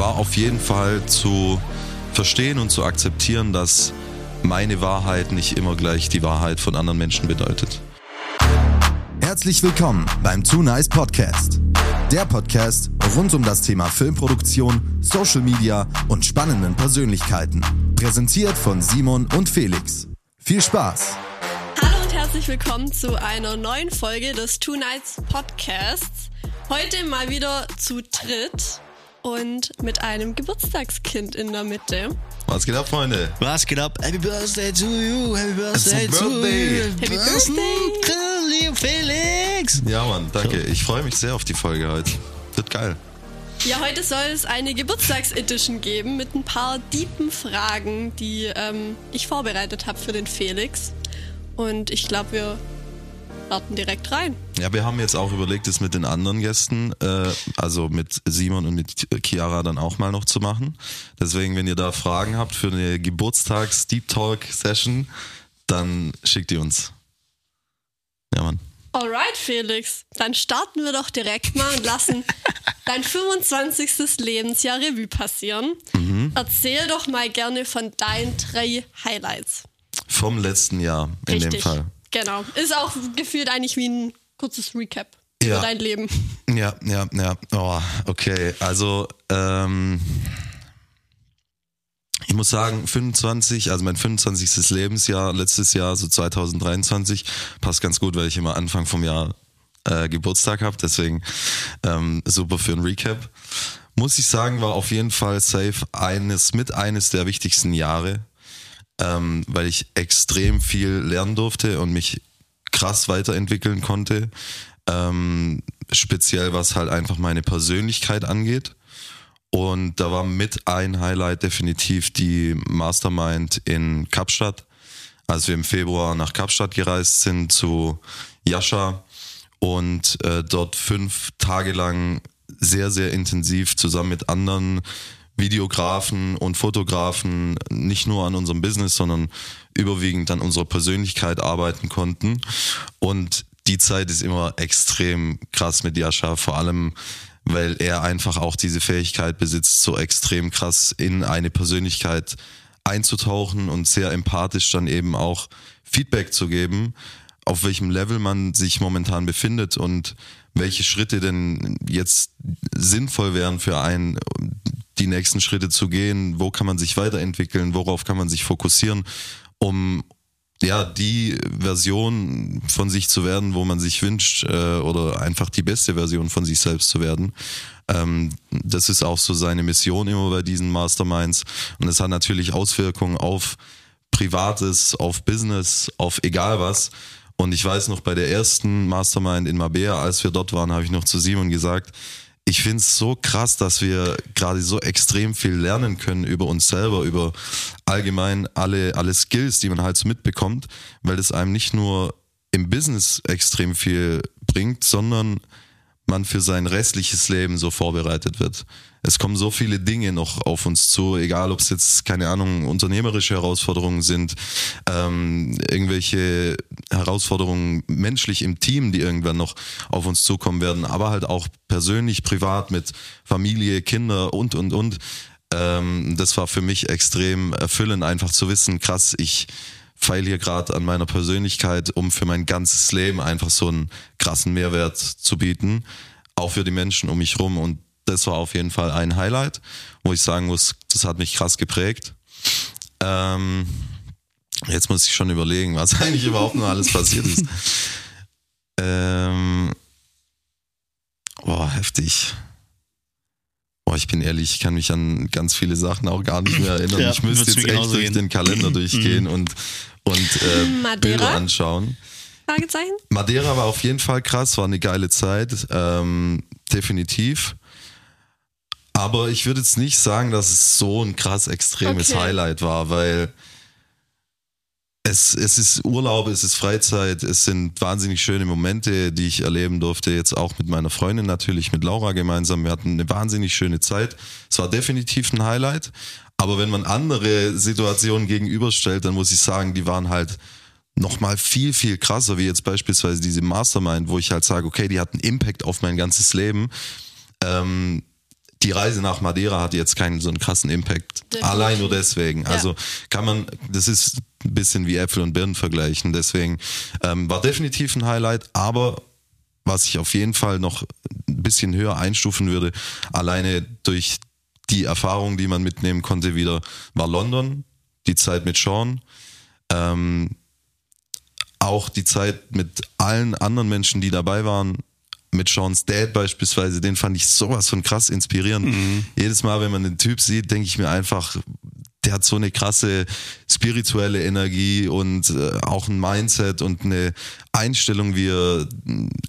war auf jeden Fall zu verstehen und zu akzeptieren, dass meine Wahrheit nicht immer gleich die Wahrheit von anderen Menschen bedeutet. Herzlich willkommen beim Too Nice Podcast. Der Podcast rund um das Thema Filmproduktion, Social Media und spannenden Persönlichkeiten. Präsentiert von Simon und Felix. Viel Spaß! Hallo und herzlich willkommen zu einer neuen Folge des Two Nights Podcasts. Heute mal wieder zu dritt und mit einem Geburtstagskind in der Mitte. Was geht ab, Freunde? Was geht ab? Happy Birthday to you, Happy Birthday to birthday. you. Happy Birthday. Felix. Ja, Mann, danke. Ich freue mich sehr auf die Folge heute. Wird geil. Ja, heute soll es eine Geburtstagsedition geben mit ein paar deepen Fragen, die ähm, ich vorbereitet habe für den Felix. Und ich glaube, wir starten direkt rein. Ja, wir haben jetzt auch überlegt, es mit den anderen Gästen, äh, also mit Simon und mit Chiara dann auch mal noch zu machen. Deswegen, wenn ihr da Fragen habt für eine Geburtstags-Deep Talk-Session, dann schickt ihr uns. Ja, Mann. Alright, Felix, dann starten wir doch direkt mal und lassen dein 25. Lebensjahr Revue passieren. Erzähl doch mal gerne von deinen drei Highlights. Vom letzten Jahr in Richtig. dem Fall. Genau. Ist auch gefühlt eigentlich wie ein kurzes Recap Ja. über dein Leben. Ja, ja, ja. Oh, okay. Also, ähm, ich muss sagen, 25, also mein 25. Lebensjahr, letztes Jahr, so 2023, passt ganz gut, weil ich immer Anfang vom Jahr äh, Geburtstag habe. Deswegen ähm, super für ein Recap. Muss ich sagen, war auf jeden Fall safe eines mit eines der wichtigsten Jahre, ähm, weil ich extrem viel lernen durfte und mich krass weiterentwickeln konnte. Ähm, speziell was halt einfach meine Persönlichkeit angeht. Und da war mit ein Highlight definitiv die Mastermind in Kapstadt, als wir im Februar nach Kapstadt gereist sind zu Jascha und äh, dort fünf Tage lang sehr, sehr intensiv zusammen mit anderen Videografen und Fotografen nicht nur an unserem Business, sondern überwiegend an unserer Persönlichkeit arbeiten konnten. Und die Zeit ist immer extrem krass mit Jascha, vor allem weil er einfach auch diese Fähigkeit besitzt, so extrem krass in eine Persönlichkeit einzutauchen und sehr empathisch dann eben auch Feedback zu geben, auf welchem Level man sich momentan befindet und welche Schritte denn jetzt sinnvoll wären für einen, die nächsten Schritte zu gehen, wo kann man sich weiterentwickeln, worauf kann man sich fokussieren, um ja, die Version von sich zu werden, wo man sich wünscht, äh, oder einfach die beste Version von sich selbst zu werden. Ähm, das ist auch so seine Mission immer bei diesen Masterminds. Und es hat natürlich Auswirkungen auf Privates, auf Business, auf egal was. Und ich weiß noch, bei der ersten Mastermind in Mabea, als wir dort waren, habe ich noch zu Simon gesagt, ich finde es so krass, dass wir gerade so extrem viel lernen können über uns selber, über allgemein alle, alle Skills, die man halt so mitbekommt, weil das einem nicht nur im Business extrem viel bringt, sondern man für sein restliches Leben so vorbereitet wird. Es kommen so viele Dinge noch auf uns zu, egal ob es jetzt, keine Ahnung, unternehmerische Herausforderungen sind, ähm, irgendwelche Herausforderungen menschlich im Team, die irgendwann noch auf uns zukommen werden, aber halt auch persönlich, privat mit Familie, Kinder und, und, und. Ähm, das war für mich extrem erfüllend, einfach zu wissen, krass, ich feil hier gerade an meiner Persönlichkeit, um für mein ganzes Leben einfach so einen krassen Mehrwert zu bieten, auch für die Menschen um mich rum. Und das war auf jeden Fall ein Highlight, wo ich sagen muss, das hat mich krass geprägt. Ähm, jetzt muss ich schon überlegen, was eigentlich überhaupt noch alles passiert ist. Ähm, boah, heftig. Boah, ich bin ehrlich, ich kann mich an ganz viele Sachen auch gar nicht mehr erinnern. Ja, ich müsste jetzt echt durch gehen. den Kalender durchgehen und, und äh, Madeira? Bilder anschauen. Fragezeichen? Madeira war auf jeden Fall krass, war eine geile Zeit, ähm, definitiv. Aber ich würde jetzt nicht sagen, dass es so ein krass extremes Okay. Highlight war, weil es, es ist Urlaub, es ist Freizeit, es sind wahnsinnig schöne Momente, die ich erleben durfte. Jetzt auch mit meiner Freundin natürlich, mit Laura gemeinsam. Wir hatten eine wahnsinnig schöne Zeit. Es war definitiv ein Highlight. Aber wenn man andere Situationen gegenüberstellt, dann muss ich sagen, die waren halt nochmal viel, viel krasser, wie jetzt beispielsweise diese Mastermind, wo ich halt sage, okay, die hat einen Impact auf mein ganzes Leben. Ähm, die Reise nach Madeira hat jetzt keinen so einen krassen Impact. Definitiv. Allein nur deswegen. Ja. Also kann man, das ist ein bisschen wie Äpfel und Birnen vergleichen. Deswegen ähm, war definitiv ein Highlight, aber was ich auf jeden Fall noch ein bisschen höher einstufen würde, alleine durch die Erfahrung, die man mitnehmen konnte, wieder war London, die Zeit mit Sean, ähm, auch die Zeit mit allen anderen Menschen, die dabei waren, mit Sean's Dad beispielsweise, den fand ich sowas von krass inspirierend. Jedes Mal, wenn man den Typ sieht, denke ich mir einfach, der hat so eine krasse spirituelle Energie und äh, auch ein Mindset und eine Einstellung, wie er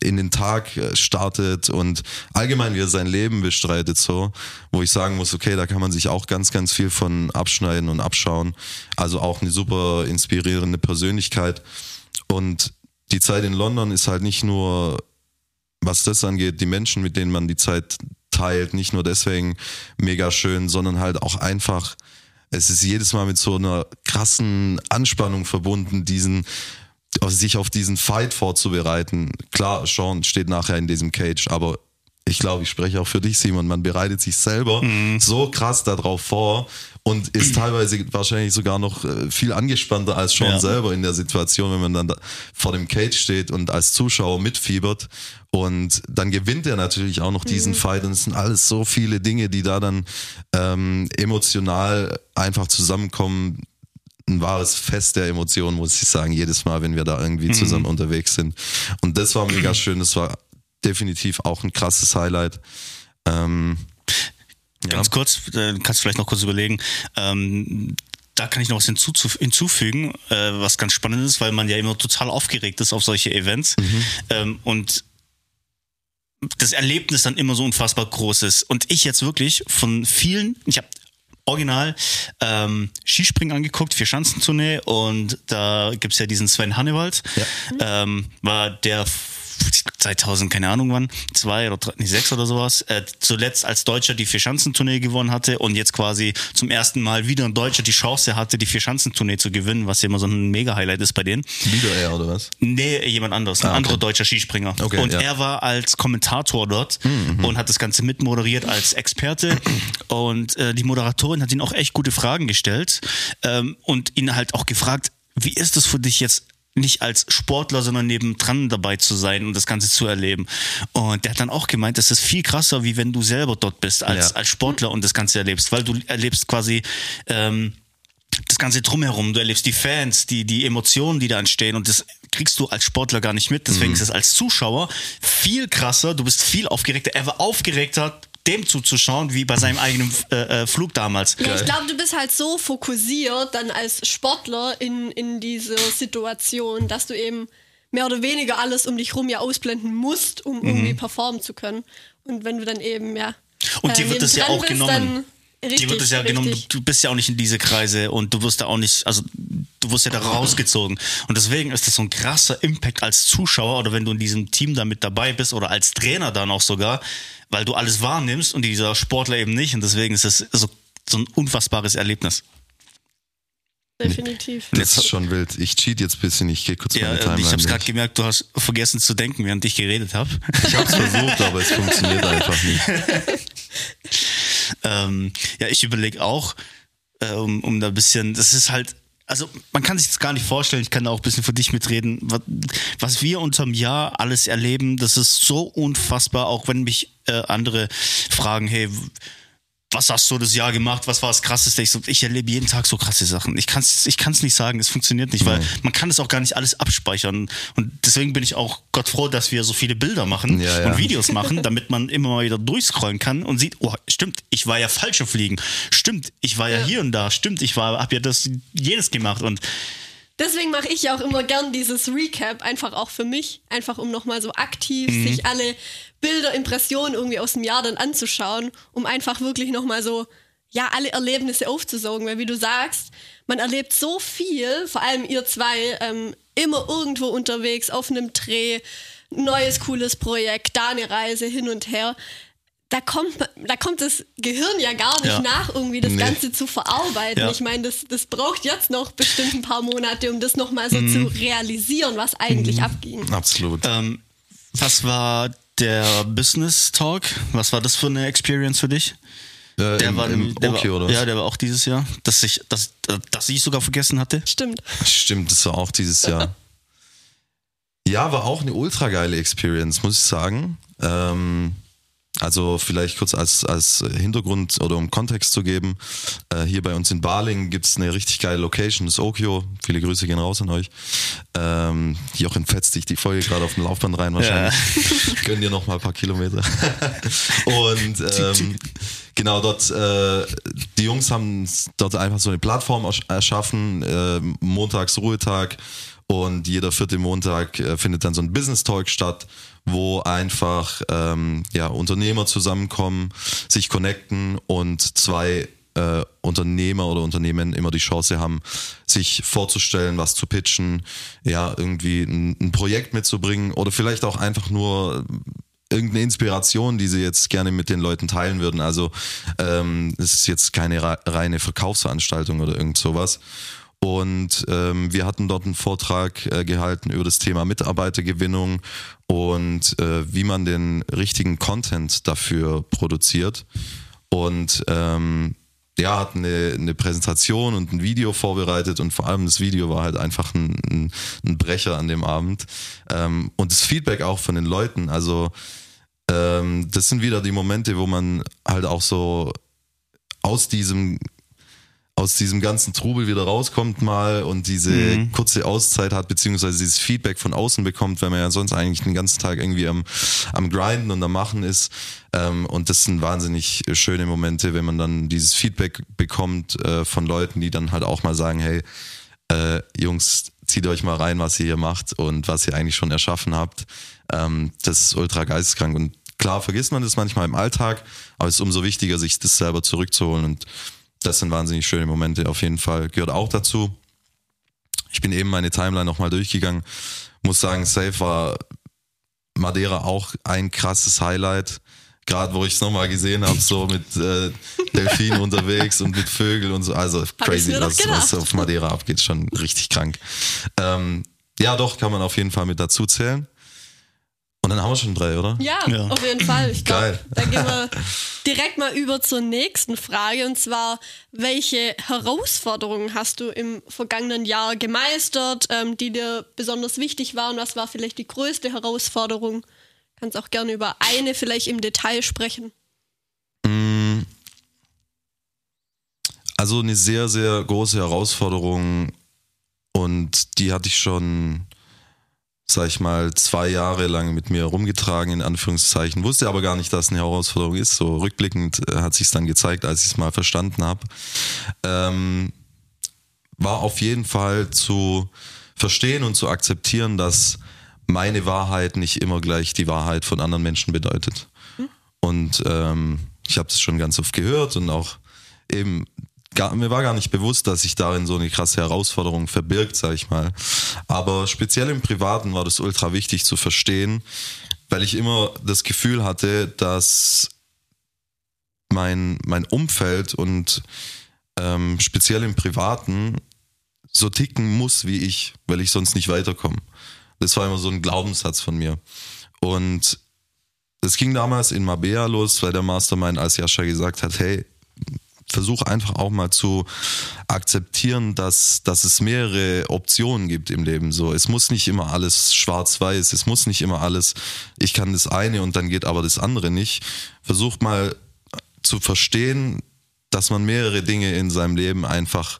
in den Tag äh, startet und allgemein, wie er sein Leben bestreitet, so, wo ich sagen muss, okay, da kann man sich auch ganz, ganz viel von abschneiden und abschauen. Also auch eine super inspirierende Persönlichkeit. Und die Zeit in London ist halt nicht nur was das angeht, die Menschen, mit denen man die Zeit teilt, nicht nur deswegen mega schön, sondern halt auch einfach, es ist jedes Mal mit so einer krassen Anspannung verbunden, diesen, sich auf diesen Fight vorzubereiten. Klar, Sean steht nachher in diesem Cage, aber ich glaube, ich spreche auch für dich, Simon. Man bereitet sich selber so krass darauf vor und ist teilweise wahrscheinlich sogar noch äh, viel angespannter als Sean Ja. selber in der Situation, wenn man dann da vor dem Cage steht und als Zuschauer mitfiebert. Und dann gewinnt er natürlich auch noch diesen Fight. Und es sind alles so viele Dinge, die da dann ähm, emotional einfach zusammenkommen. Ein wahres Fest der Emotionen, muss ich sagen, jedes Mal, wenn wir da irgendwie zusammen unterwegs sind. Und das war mega schön. Das war definitiv auch ein krasses Highlight. Ähm, Ganz kurz, äh, kannst du vielleicht noch kurz überlegen. Ähm, da kann ich noch was hinzufügen, äh, was ganz spannend ist, weil man ja immer total aufgeregt ist auf solche Events. Ähm, und das Erlebnis dann immer so unfassbar groß ist. Und ich jetzt wirklich von vielen, ich habe original ähm, Skispringen angeguckt, vier Schanzentournee und da gibt's ja diesen Sven Hannewald, ähm, war der 2000, keine Ahnung wann, zwei oder drei, nee, sechs oder sowas, äh, zuletzt als Deutscher die Vier-Schanzentournee gewonnen hatte und jetzt quasi zum ersten Mal wieder ein Deutscher die Chance hatte, die Vier-Schanzentournee zu gewinnen, was ja immer so ein Mega-Highlight ist bei denen. wieder er, oder was? Nee, jemand anderes, ein Ah, okay. anderer deutscher Skispringer. Okay, und ja. Mhm, er war als Kommentator dort und hat das Ganze mitmoderiert als Experte. Und äh, die Moderatorin hat ihn auch echt gute Fragen gestellt ähm, und ihn halt auch gefragt, wie ist es für dich jetzt nicht als Sportler, sondern nebendran dabei zu sein und das Ganze zu erleben. Und der hat dann auch gemeint, das ist viel krasser, wie wenn du selber dort bist als, Ja. als Sportler und das Ganze erlebst, weil du erlebst quasi ähm, das Ganze drumherum. Du erlebst die Fans, die, die Emotionen, die da entstehen und das kriegst du als Sportler gar nicht mit. Deswegen ist es als Zuschauer viel krasser. Du bist viel aufgeregter. Er war aufgeregter, dem zuzuschauen, wie bei seinem eigenen äh, äh, Flug damals. Ja, ich glaube, du bist halt so fokussiert dann als Sportler in, in dieser Situation, dass du eben mehr oder weniger alles um dich rum ja ausblenden musst, um irgendwie performen zu können. Und wenn du dann eben, ja. Mhm. Und dir äh, wird das ja auch bist, genommen. Richtig, Dir wird es ja richtig. genommen, du, du bist ja auch nicht in diese Kreise und du wirst da auch nicht, also du wirst ja da rausgezogen. Und deswegen ist das so ein krasser Impact als Zuschauer oder wenn du in diesem Team da mit dabei bist oder als Trainer dann auch sogar, weil du alles wahrnimmst und dieser Sportler eben nicht. Und deswegen ist das so, so ein unfassbares Erlebnis. Definitiv. Das ist schon wild. Ich cheat jetzt ein bisschen, ich gehe kurz Ja, meine und Timeline ich habe durch. gerade gemerkt, du hast vergessen zu denken, während ich geredet habe. Ich habe es versucht, aber es funktioniert einfach nicht. ähm, ja, ich überlege auch, äh, um, um da ein bisschen, das ist halt, also man kann sich das gar nicht vorstellen, ich kann da auch ein bisschen für dich mitreden, was, was wir unterm Jahr alles erleben, das ist so unfassbar, auch wenn mich äh, andere fragen, hey, was hast du das Jahr gemacht? Was war das Krasseste? Ich, so, ich erlebe jeden Tag so krasse Sachen. Ich kann es ich kann's nicht sagen, es funktioniert nicht, weil man kann es auch gar nicht alles abspeichern. Und deswegen bin ich auch Gott froh, dass wir so viele Bilder machen Ja, ja. und Videos machen, damit man immer mal wieder durchscrollen kann und sieht, oh, stimmt, ich war ja falsch auf Fliegen. Stimmt, ich war ja, Ja. hier und da. Stimmt, ich war, hab ja das jenes gemacht. Und Deswegen mache ich ja auch immer gern dieses Recap, einfach auch für mich, einfach um nochmal so aktiv Mhm. sich alle Bilder, Impressionen irgendwie aus dem Jahr dann anzuschauen, um einfach wirklich nochmal so, ja, alle Erlebnisse aufzusaugen, weil wie du sagst, man erlebt so viel, vor allem ihr zwei, ähm, immer irgendwo unterwegs, auf einem Dreh, neues cooles Projekt, da eine Reise hin und her. Da kommt, da kommt das Gehirn ja gar nicht Ja. nach, irgendwie das Nee. Ganze zu verarbeiten. Ja. Ich meine, das, das braucht jetzt noch bestimmt ein paar Monate, um das nochmal so zu realisieren, was eigentlich abging. Absolut. ähm, was war der Business Talk, was war das für eine Experience für dich? Äh, Der im, war, im der okay, war, oder was? Ja, der war auch dieses Jahr. Dass ich, dass, dass ich sogar vergessen hatte. Stimmt. Stimmt, das war auch dieses Jahr. ja, war auch eine ultra geile Experience, muss ich sagen. Ähm, also vielleicht kurz als, als Hintergrund oder um Kontext zu geben. Äh, hier bei uns in Baling gibt's eine richtig geile Location, das Okio. Viele Grüße gehen raus an euch. Ähm, Jochen fetzt dich die Folge gerade auf dem Laufband rein wahrscheinlich. Gönn dir noch mal ein paar Kilometer. Und ähm, genau dort, äh, die Jungs haben dort einfach so eine Plattform ersch- erschaffen, äh, montags Ruhetag und jeder vierte Montag äh, findet dann so ein Business Talk statt, wo einfach ähm, ja, Unternehmer zusammenkommen, sich connecten und zwei äh, Unternehmer oder Unternehmen immer die Chance haben, sich vorzustellen, was zu pitchen, ja, irgendwie ein, ein Projekt mitzubringen oder vielleicht auch einfach nur irgendeine Inspiration, die sie jetzt gerne mit den Leuten teilen würden. Also ähm, es ist jetzt keine re- reine Verkaufsveranstaltung oder irgend sowas. Und ähm, wir hatten dort einen Vortrag äh, gehalten über das Thema Mitarbeitergewinnung und äh, wie man den richtigen Content dafür produziert. Und ähm, ja, hatten eine, eine Präsentation und ein Video vorbereitet und vor allem das Video war halt einfach ein, ein, ein Brecher an dem Abend. Ähm, und das Feedback auch von den Leuten, also ähm, das sind wieder die Momente, wo man halt auch so aus diesem aus diesem ganzen Trubel wieder rauskommt mal und diese kurze Auszeit hat, beziehungsweise dieses Feedback von außen bekommt, weil man ja sonst eigentlich den ganzen Tag irgendwie am, am Grinden und am Machen ist. Ähm, und das sind wahnsinnig schöne Momente, wenn man dann dieses Feedback bekommt äh, von Leuten, die dann halt auch mal sagen, hey, äh, Jungs, zieht euch mal rein, was ihr hier macht und was ihr eigentlich schon erschaffen habt. Ähm, das ist ultra geisteskrank. Und klar vergisst man das manchmal im Alltag, aber es ist umso wichtiger, sich das selber zurückzuholen. Und das sind wahnsinnig schöne Momente auf jeden Fall. Gehört auch dazu. Ich bin eben meine Timeline nochmal durchgegangen. Muss sagen, Safe war Madeira auch ein krasses Highlight. Gerade wo ich es nochmal gesehen habe, so mit äh, Delfinen unterwegs und mit Vögeln und so. Also crazy, was, was auf Madeira abgeht, schon richtig krank. Ähm, ja, doch, kann man auf jeden Fall mit dazu zählen. Und dann haben wir schon drei, oder? Ja, Ja. auf jeden Fall. Ich Geil. glaube, da gehen wir direkt mal über zur nächsten Frage. Und zwar, welche Herausforderungen hast du im vergangenen Jahr gemeistert, ähm, die dir besonders wichtig waren? Was war vielleicht die größte Herausforderung? Kannst auch gerne über eine vielleicht im Detail sprechen. Mm. Also eine sehr, sehr große Herausforderung und die hatte ich schon, sag ich mal, zwei Jahre lang mit mir rumgetragen, in Anführungszeichen. Wusste aber gar nicht, dass es eine Herausforderung ist. So rückblickend äh, hat sich dann gezeigt, als ich es mal verstanden habe. Ähm, war auf jeden Fall zu verstehen und zu akzeptieren, dass meine Wahrheit nicht immer gleich die Wahrheit von anderen Menschen bedeutet. Und ähm, ich habe es schon ganz oft gehört und auch eben, gar, mir war gar nicht bewusst, dass sich darin so eine krasse Herausforderung verbirgt, sag ich mal. Aber speziell im Privaten war das ultra wichtig zu verstehen, weil ich immer das Gefühl hatte, dass mein, mein Umfeld und ähm, speziell im Privaten so ticken muss wie ich, weil ich sonst nicht weiterkomme. Das war immer so ein Glaubenssatz von mir. Und das ging damals in Mabea los, weil der Mastermind als Jascha gesagt hat, hey, versuch einfach auch mal zu akzeptieren, dass, dass es mehrere Optionen gibt im Leben. So, es muss nicht immer alles schwarz-weiß, es muss nicht immer alles, ich kann das eine und dann geht aber das andere nicht. Versuch mal zu verstehen, dass man mehrere Dinge in seinem Leben einfach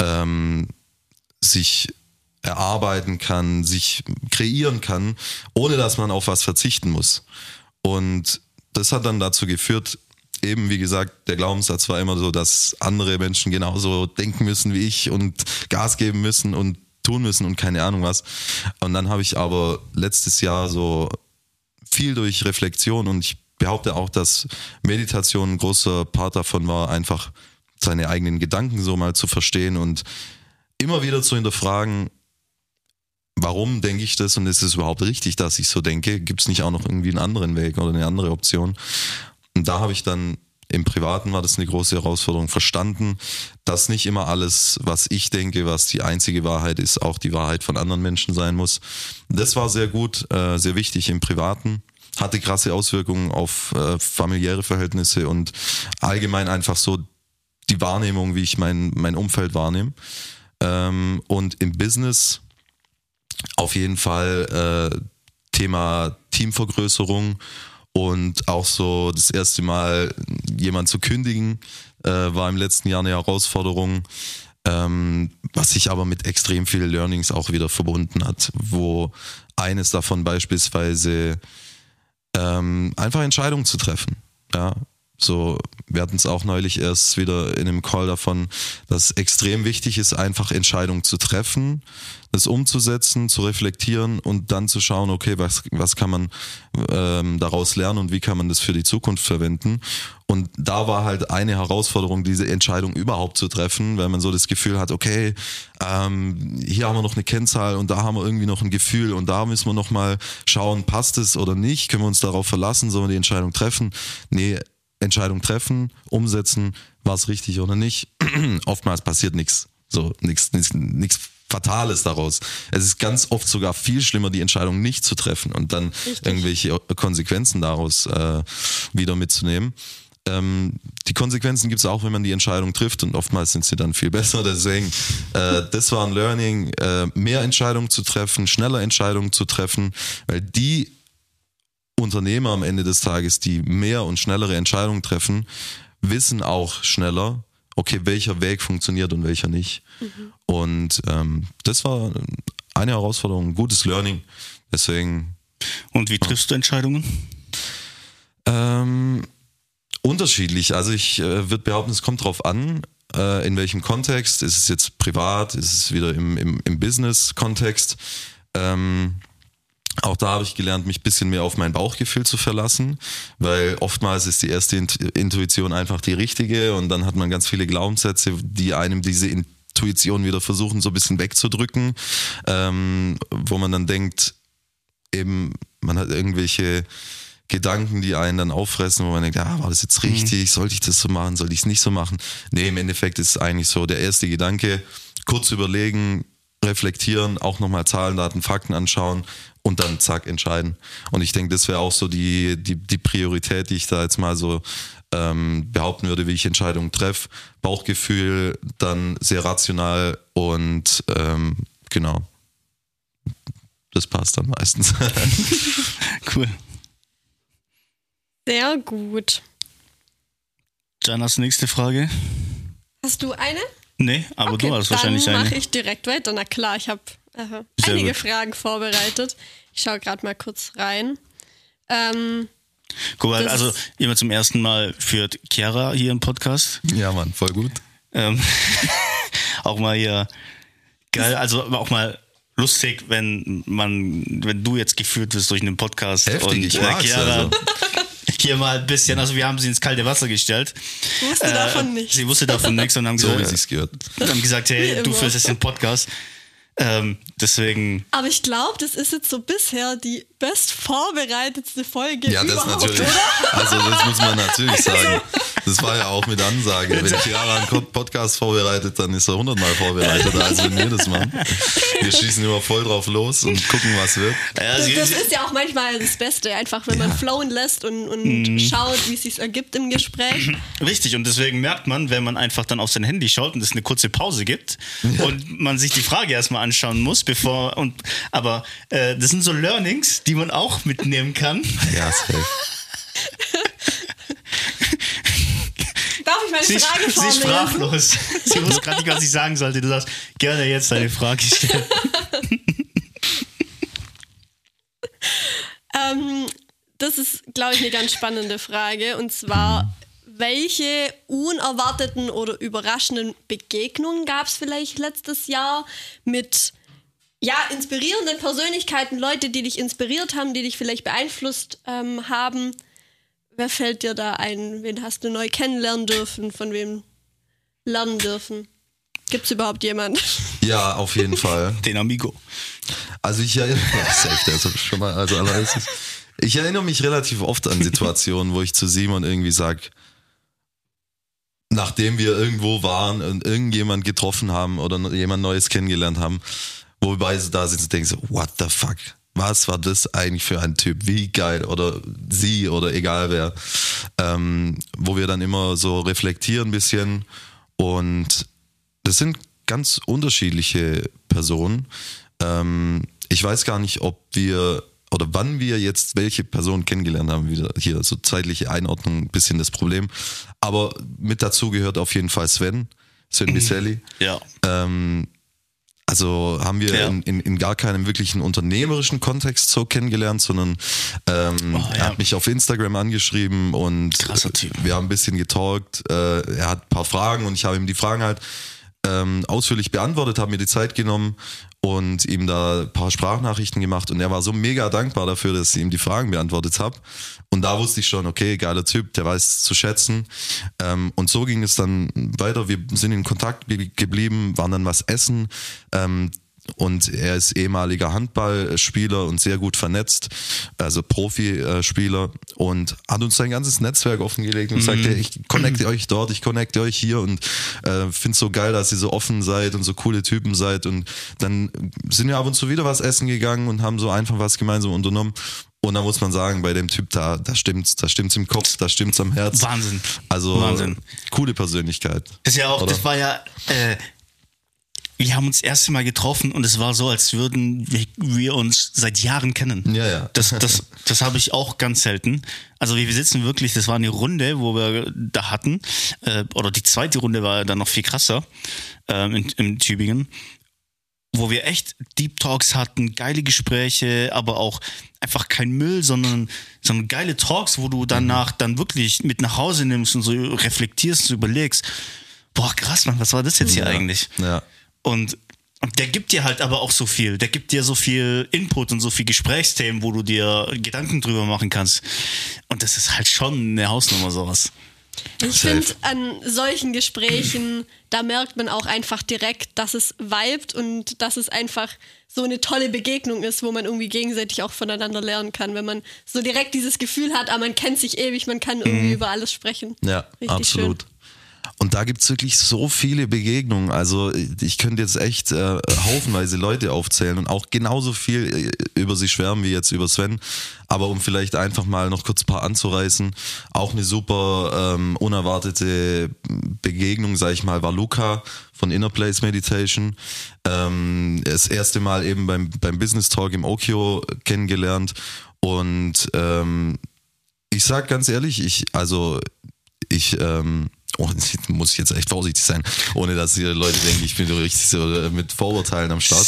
ähm, sich erarbeiten kann, sich kreieren kann, ohne dass man auf was verzichten muss. Und das hat dann dazu geführt, eben wie gesagt, der Glaubenssatz war immer so, dass andere Menschen genauso denken müssen wie ich und Gas geben müssen und tun müssen und keine Ahnung was. Und dann habe ich aber letztes Jahr so viel durch Reflexion und ich behaupte auch, dass Meditation ein großer Part davon war, einfach seine eigenen Gedanken so mal zu verstehen und immer wieder zu hinterfragen, warum denke ich das und ist es überhaupt richtig, dass ich so denke? Gibt es nicht auch noch irgendwie einen anderen Weg oder eine andere Option? Und da habe ich dann im Privaten war das eine große Herausforderung verstanden, dass nicht immer alles, was ich denke, was die einzige Wahrheit ist, auch die Wahrheit von anderen Menschen sein muss. Das war sehr gut, äh, sehr wichtig im Privaten. hatte krasse Auswirkungen auf äh, familiäre Verhältnisse und allgemein einfach so die Wahrnehmung, wie ich mein, mein Umfeld wahrnehme. Ähm, und im Business auf jeden Fall äh, Thema Teamvergrößerung und auch so das erste Mal jemand zu kündigen, äh, war im letzten Jahr eine Herausforderung, ähm, was sich aber mit extrem vielen Learnings auch wieder verbunden hat, wo eines davon beispielsweise ähm, einfach Entscheidungen zu treffen. Ja, so, wir hatten es auch neulich erst wieder in einem Call davon, dass extrem wichtig ist, einfach Entscheidungen zu treffen, das umzusetzen, zu reflektieren und dann zu schauen, okay, was, was kann man ähm, daraus lernen und wie kann man das für die Zukunft verwenden. Und da war halt eine Herausforderung, diese Entscheidung überhaupt zu treffen, weil man so das Gefühl hat, okay, ähm, hier haben wir noch eine Kennzahl und da haben wir irgendwie noch ein Gefühl und da müssen wir noch mal schauen, passt es oder nicht, können wir uns darauf verlassen, sollen wir die Entscheidung treffen? Nee, Entscheidung treffen, umsetzen, war es richtig oder nicht. Oftmals passiert nichts. So, nichts, nichts Fatales daraus. Es ist ganz oft sogar viel schlimmer, die Entscheidung nicht zu treffen und dann Richtig. irgendwelche Konsequenzen daraus äh, wieder mitzunehmen. Ähm, die Konsequenzen gibt es auch, wenn man die Entscheidung trifft und oftmals sind sie dann viel besser. Deswegen, äh, das war ein Learning, äh, mehr Entscheidungen zu treffen, schneller Entscheidungen zu treffen, weil die Unternehmer am Ende des Tages, die mehr und schnellere Entscheidungen treffen, wissen auch schneller, okay, welcher Weg funktioniert und welcher nicht. Mhm. Und ähm, das war eine Herausforderung, ein gutes Learning. Deswegen. Und wie triffst du Entscheidungen? Ähm, unterschiedlich. Also ich äh, würde behaupten, es kommt drauf an, äh, in welchem Kontext. Ist es jetzt privat? Ist es wieder im, im, im Business-Kontext? Ähm, auch da habe ich gelernt, mich ein bisschen mehr auf mein Bauchgefühl zu verlassen, weil oftmals ist die erste Intuition einfach die richtige und dann hat man ganz viele Glaubenssätze, die einem diese Intuition wieder versuchen, so ein bisschen wegzudrücken, ähm, wo man dann denkt, eben, man hat irgendwelche Gedanken, die einen dann auffressen, wo man denkt, ah, war das jetzt mhm. richtig? Sollte ich das so machen? Sollte ich es nicht so machen? Nee, im Endeffekt ist es eigentlich so der erste Gedanke, kurz überlegen, reflektieren, auch nochmal Zahlen, Daten, Fakten anschauen und dann zack entscheiden. Und ich denke, das wäre auch so die, die, die Priorität, die ich da jetzt mal so ähm, behaupten würde, wie ich Entscheidungen treffe. Bauchgefühl, dann sehr rational und ähm, genau. Das passt dann meistens. cool. Sehr gut. Janas nächste Frage. Hast du eine? Nee, aber okay, du hast wahrscheinlich eine. Dann mache ich direkt weiter. Na klar, ich habe äh, einige gut. Fragen vorbereitet. Ich schaue gerade mal kurz rein. Ähm, Guck mal, also jemand zum ersten Mal führt Chiara hier im Podcast. Ja, Mann, voll gut. Ähm, auch mal hier geil, also auch mal lustig, wenn man, wenn du jetzt geführt wirst durch einen Podcast Heftig, und ich äh, Chiara also. Hier mal ein bisschen, also wir haben sie ins kalte Wasser gestellt. Wusste äh, davon nichts. Sie wusste davon nichts und haben so gesagt, haben gesagt, hey, du führst jetzt den Podcast. Ähm, deswegen. Aber ich glaube, das ist jetzt so bisher die best vorbereitetste Folge. Ja, das natürlich. Oder? Also, das muss man natürlich sagen. Das war ja auch mit Ansage. Wenn Chiara einen Podcast vorbereitet, dann ist er hundertmal vorbereiteter, als wenn wir das machen. Wir schießen immer voll drauf los und gucken, was wird. Das, das ist ja auch manchmal das Beste, einfach wenn man ja. flowen lässt und, und mhm. schaut, wie es sich ergibt im Gespräch. Richtig, und deswegen merkt man, wenn man einfach dann auf sein Handy schaut und es eine kurze Pause gibt ja. und man sich die Frage erstmal anschauen muss, bevor und aber äh, das sind so Learnings, die man auch mitnehmen kann. Ja, safe. Meine sie, Frage vorlesen? Sie sprachlos. Sie wusste gerade nicht, was ich sagen sollte. Du darfst gerne jetzt deine Frage stellen. ähm, das ist, glaube ich, eine ganz spannende Frage. Und zwar, welche unerwarteten oder überraschenden Begegnungen gab es vielleicht letztes Jahr mit ja, inspirierenden Persönlichkeiten, Leute, die dich inspiriert haben, die dich vielleicht beeinflusst ähm, haben. Wer fällt dir da ein? Wen hast du neu kennenlernen dürfen? Von wem lernen dürfen? Gibt es überhaupt jemanden? Ja, auf jeden Fall. Den Amigo. Also ich erinnere also schon mal, also allererstes. Ich erinnere mich relativ oft an Situationen, wo ich zu Simon irgendwie sage, nachdem wir irgendwo waren und irgendjemand getroffen haben oder jemand Neues kennengelernt haben, wobei sie da sitzen und denken so, what the fuck? Was war das eigentlich für ein Typ? Wie geil oder sie oder egal wer. Ähm, wo wir dann immer so reflektieren ein bisschen und das sind ganz unterschiedliche Personen. Ähm, ich weiß gar nicht, ob wir oder wann wir jetzt welche Person kennengelernt haben, wieder hier so zeitliche Einordnung ein bisschen das Problem. Aber mit dazu gehört auf jeden Fall Sven, Sven Biselli. Ja. Ähm, also haben wir Ja. in, in, in gar keinem wirklichen unternehmerischen Kontext so kennengelernt, sondern ähm, Oh, ja. er hat mich auf Instagram angeschrieben und Typ. wir haben ein bisschen getalkt. Äh, er hat ein paar Fragen und ich habe ihm die Fragen halt ähm, ausführlich beantwortet, habe mir die Zeit genommen und ihm da ein paar Sprachnachrichten gemacht und er war so mega dankbar dafür, dass ich ihm die Fragen beantwortet habe. Und da wusste ich schon, okay, geiler Typ, der weiß zu schätzen. Ähm, und so ging es dann weiter. Wir sind in Kontakt ge- geblieben, waren dann was essen. Ähm, und er ist ehemaliger Handballspieler und sehr gut vernetzt, also Profispieler und hat uns sein ganzes Netzwerk offengelegt und sagte, ich connecte euch dort, ich connecte euch hier und äh, finde so geil, dass ihr so offen seid und so coole Typen seid und dann sind wir ab und zu wieder was essen gegangen und haben so einfach was gemeinsam unternommen und da muss man sagen, bei dem Typ da, da stimmt's, da stimmt's im Kopf, da stimmt's am Herz. Wahnsinn. Also Wahnsinn. coole Persönlichkeit. Das ist ja auch, Oder? das war ja, äh, wir haben uns das erste Mal getroffen und es war so, als würden wir, wir uns seit Jahren kennen. Ja, ja. Das, das, das habe ich auch ganz selten. Also wir sitzen wirklich, das war eine Runde, wo wir da hatten, äh, oder die zweite Runde war dann noch viel krasser ähm, in, in Tübingen, wo wir echt Deep Talks hatten, geile Gespräche, aber auch einfach kein Müll, sondern, sondern geile Talks, wo du danach dann wirklich mit nach Hause nimmst und so reflektierst und überlegst, boah krass, Mann, was war das jetzt hier eigentlich? Ja. Und, der gibt dir halt aber auch so viel. Der gibt dir so viel Input und so viel Gesprächsthemen, wo du dir Gedanken drüber machen kannst. Und das ist halt schon eine Hausnummer, sowas. Ich finde, an solchen Gesprächen, da merkt man auch einfach direkt, dass es vibet und dass es einfach so eine tolle Begegnung ist, wo man irgendwie gegenseitig auch voneinander lernen kann. Wenn man so direkt dieses Gefühl hat, ah, man kennt sich ewig, man kann irgendwie über alles sprechen. Ja, Richtig absolut. Und da gibt's wirklich so viele Begegnungen. Also ich könnte jetzt echt äh, haufenweise Leute aufzählen und auch genauso viel äh, über sie schwärmen wie jetzt über Sven. Aber um vielleicht einfach mal noch kurz ein paar anzureißen, auch eine super ähm, unerwartete Begegnung, sag ich mal, war Luca von Inner Place Meditation. Ähm, das erste Mal eben beim, beim Business Talk im Okio kennengelernt. Und ähm, ich sag ganz ehrlich, ich, also ich, ähm, oh, jetzt muss ich jetzt echt vorsichtig sein, ohne dass hier Leute denken, ich bin so richtig so äh, mit Vorurteilen am Start.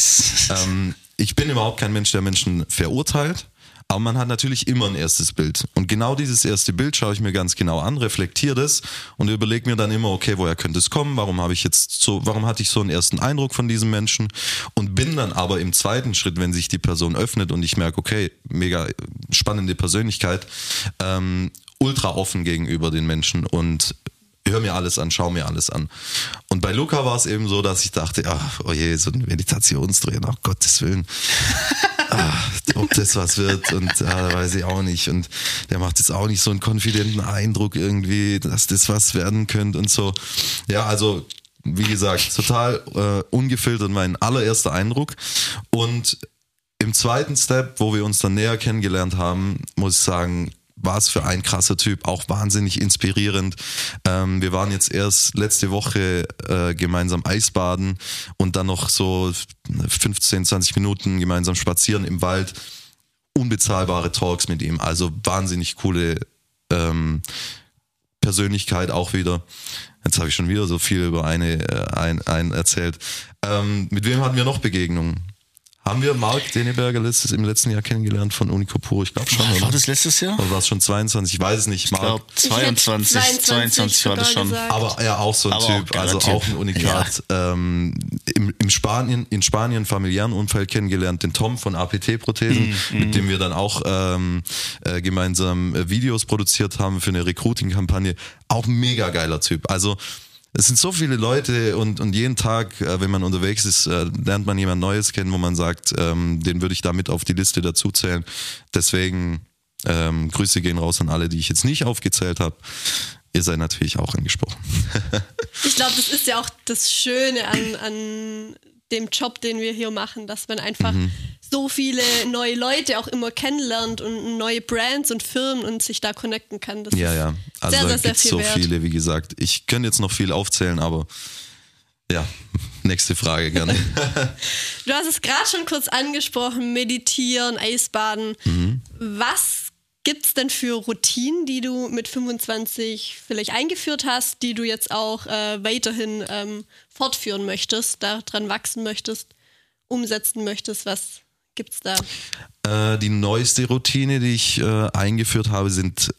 ähm, ich bin überhaupt kein Mensch, der Menschen verurteilt. Aber man hat natürlich immer ein erstes Bild. Und genau dieses erste Bild schaue ich mir ganz genau an, reflektiere das und überlege mir dann immer, okay, woher könnte es kommen? Warum habe ich jetzt so, warum hatte ich so einen ersten Eindruck von diesem Menschen? Und bin dann aber im zweiten Schritt, wenn sich die Person öffnet und ich merke, okay, mega spannende Persönlichkeit, ähm, ultra offen gegenüber den Menschen und hör mir alles an, schau mir alles an. Und bei Luca war es eben so, dass ich dachte, ach, oh je, so ein Meditationstrainer, um Gottes Willen. ah, ob das was wird und ah, weiß ich auch nicht. Und der macht jetzt auch nicht so einen konfidenten Eindruck irgendwie, dass das was werden könnte und so. Ja, also wie gesagt, total äh, ungefiltert mein allererster Eindruck. Und im zweiten Step, wo wir uns dann näher kennengelernt haben, muss ich sagen, war es für ein krasser Typ, auch wahnsinnig inspirierend. Ähm, wir waren jetzt erst letzte Woche äh, gemeinsam Eisbaden und dann noch so 15, 20 Minuten gemeinsam spazieren im Wald. Unbezahlbare Talks mit ihm, also wahnsinnig coole ähm, Persönlichkeit auch wieder. Jetzt habe ich schon wieder so viel über eine äh, ein, ein erzählt. Ähm, mit wem hatten wir noch Begegnungen? Haben wir Mark Deneberger letztes, im letzten Jahr kennengelernt von Unicopur? Ich glaube schon. War Oder? das letztes Jahr? oder war es schon 22? Ich weiß es nicht. Ich Mark. glaube 22, 22, 22 war das schon. gesagt. Aber ja, auch so ein Aber Typ, also Typ. auch ein Unikat. Ähm, im, im Spanien, in Spanien familiären Umfeld kennengelernt, den Tom von APT-Prothesen, Mhm, mit dem wir dann auch ähm, äh, gemeinsam äh, Videos produziert haben für eine Recruiting-Kampagne. Auch mega geiler Typ. Also es sind so viele Leute und, und jeden Tag, äh, wenn man unterwegs ist, äh, lernt man jemand Neues kennen, wo man sagt, ähm, den würde ich damit auf die Liste dazuzählen. Deswegen ähm, Grüße gehen raus an alle, die ich jetzt nicht aufgezählt habe. Ihr seid natürlich auch angesprochen. Ich glaube, das ist ja auch das Schöne an, an dem Job, den wir hier machen, dass man einfach so viele neue Leute auch immer kennenlernt und neue Brands und Firmen und sich da connecten kann. Das Ja, ist ja. Also sehr, da sehr, sehr gibt's viel so wert. viele, wie gesagt. Ich könnte jetzt noch viel aufzählen, aber ja, nächste Frage gerne. Du hast es gerade schon kurz angesprochen, meditieren, Eisbaden. Mhm. Was gibt's denn für Routinen, die du mit 25 vielleicht eingeführt hast, die du jetzt auch äh, weiterhin ähm, fortführen möchtest, daran wachsen möchtest, umsetzen möchtest? Was gibt's da? Äh, die neueste Routine, die ich äh, eingeführt habe, sind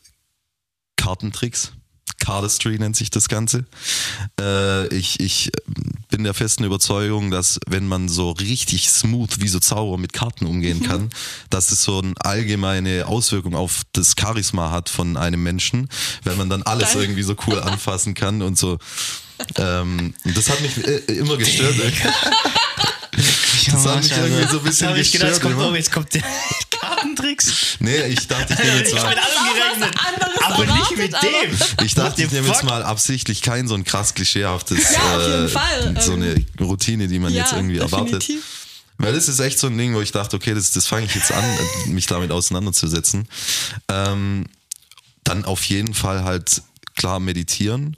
Kartentricks. Cardistry nennt sich das Ganze. Äh, ich, ich bin der festen Überzeugung, dass wenn man so richtig smooth wie so Zauberer mit Karten umgehen kann, dass es so eine allgemeine Auswirkung auf das Charisma hat von einem Menschen, wenn man dann alles Geil. irgendwie so cool anfassen kann und so. Ähm, das hat mich äh, immer gestört. Das hat mich irgendwie so ein bisschen Da hab ich gedacht, jetzt gestört kommt, immer. oh, jetzt kommt der Kartentricks. Nee, ich dachte, ich nehme jetzt Ich mal. mit allem gerechnet. anderes Aber nicht mit erwartet, dem. Ich dachte, ich nehme jetzt mal absichtlich kein so ein krass klischeehaftes, Ja, auf jeden äh, Fall, so ähm, eine Routine, die man Ja, jetzt irgendwie erwartet. definitiv. Weil das ist echt so ein Ding, wo ich dachte, okay, das, das fange ich jetzt an, äh, mich damit auseinanderzusetzen. Ähm, dann auf jeden Fall halt klar meditieren.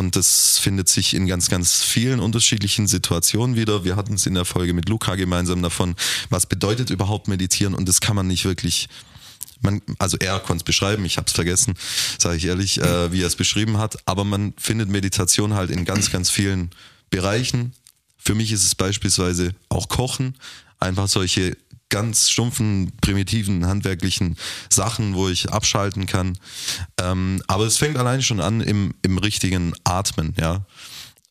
Und das findet sich in ganz, ganz vielen unterschiedlichen Situationen wieder. Wir hatten es in der Folge mit Luca gemeinsam davon, was bedeutet überhaupt meditieren und das kann man nicht wirklich man, also er konnte es beschreiben, ich habe es vergessen, sage ich ehrlich, äh, wie er es beschrieben hat. Aber man findet Meditation halt in ganz, ganz vielen Bereichen. Für mich ist es beispielsweise auch Kochen, einfach solche ganz stumpfen, primitiven, handwerklichen Sachen, wo ich abschalten kann. Ähm, aber es fängt allein schon an im, im richtigen Atmen, ja.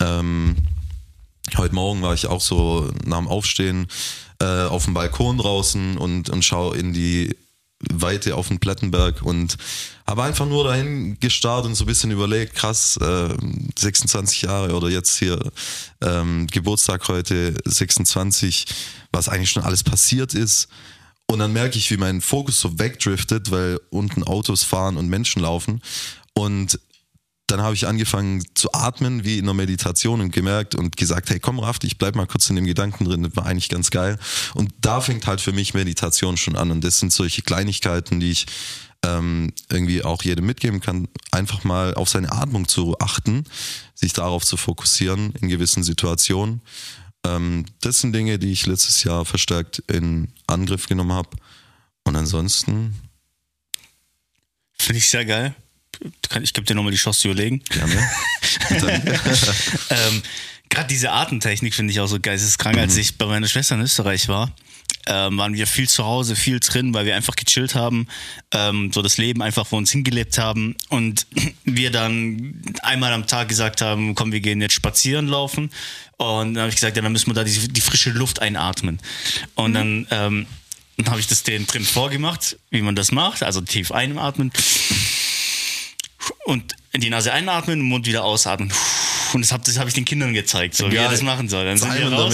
Ähm, Heute Morgen war ich auch so nach dem Aufstehen äh, auf dem Balkon draußen und, und schaue in die Weite auf den Plettenberg und habe einfach nur dahin gestarrt und so ein bisschen überlegt, krass, äh, 26 Jahre oder jetzt hier ähm, Geburtstag heute 26, was eigentlich schon alles passiert ist. Und dann merke ich, wie mein Fokus so wegdriftet, weil unten Autos fahren und Menschen laufen. Und dann habe ich angefangen zu atmen, wie in einer Meditation und gemerkt und gesagt, hey, komm Raft, ich bleib mal kurz in dem Gedanken drin, das war eigentlich ganz geil. Und da fängt halt für mich Meditation schon an. Und das sind solche Kleinigkeiten, die ich ähm, irgendwie auch jedem mitgeben kann, einfach mal auf seine Atmung zu achten, sich darauf zu fokussieren in gewissen Situationen. Ähm, das sind Dinge, die ich letztes Jahr verstärkt in Angriff genommen habe. Und ansonsten Finde ich sehr geil. Ich gebe dir nochmal die Chance zu überlegen. gerne. ähm, Gerade diese Artentechnik finde ich auch so geisteskrank. Als ich bei meiner Schwester in Österreich war, ähm, waren wir viel zu Hause, viel drin, weil wir einfach gechillt haben, ähm, so das Leben einfach vor uns hingelebt haben und wir dann einmal am Tag gesagt haben, komm, wir gehen jetzt spazieren laufen und dann habe ich gesagt, ja, dann müssen wir da die, die frische Luft einatmen und dann ähm, dann habe ich das denen drin vorgemacht, wie man das macht, also tief einatmen und in die Nase einatmen, Mund wieder ausatmen. Und das habe hab ich den Kindern gezeigt, so wie er das machen soll. Dann sind, wir raus,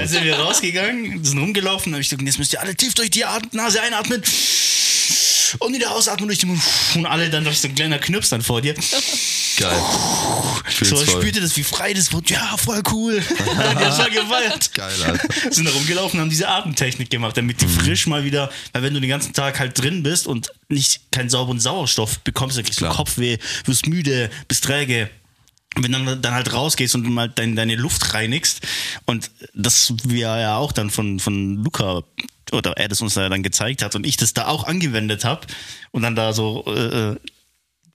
dann sind wir rausgegangen, sind rumgelaufen, habe ich gesagt, jetzt müsst ihr alle tief durch die Nase einatmen und wieder ausatmen durch den Mund. Und alle dann durch so ein kleiner Knips dann vor dir. Geil. Ich So voll. spürte das, wie frei das wird. Ja, voll cool. hat schon gefeiert. Geil, Alter. Sind da rumgelaufen, haben diese Atemtechnik gemacht, damit die frisch mal wieder, weil wenn du den ganzen Tag halt drin bist und nicht keinen sauberen Sauerstoff bekommst, dann kriegst du Klar. Kopfweh, wirst müde, bist träge. Und Wenn dann, dann halt rausgehst und mal dein, deine Luft reinigst und das wir ja auch dann von, von Luca oder er das uns da dann gezeigt hat und ich das da auch angewendet habe und dann da so äh,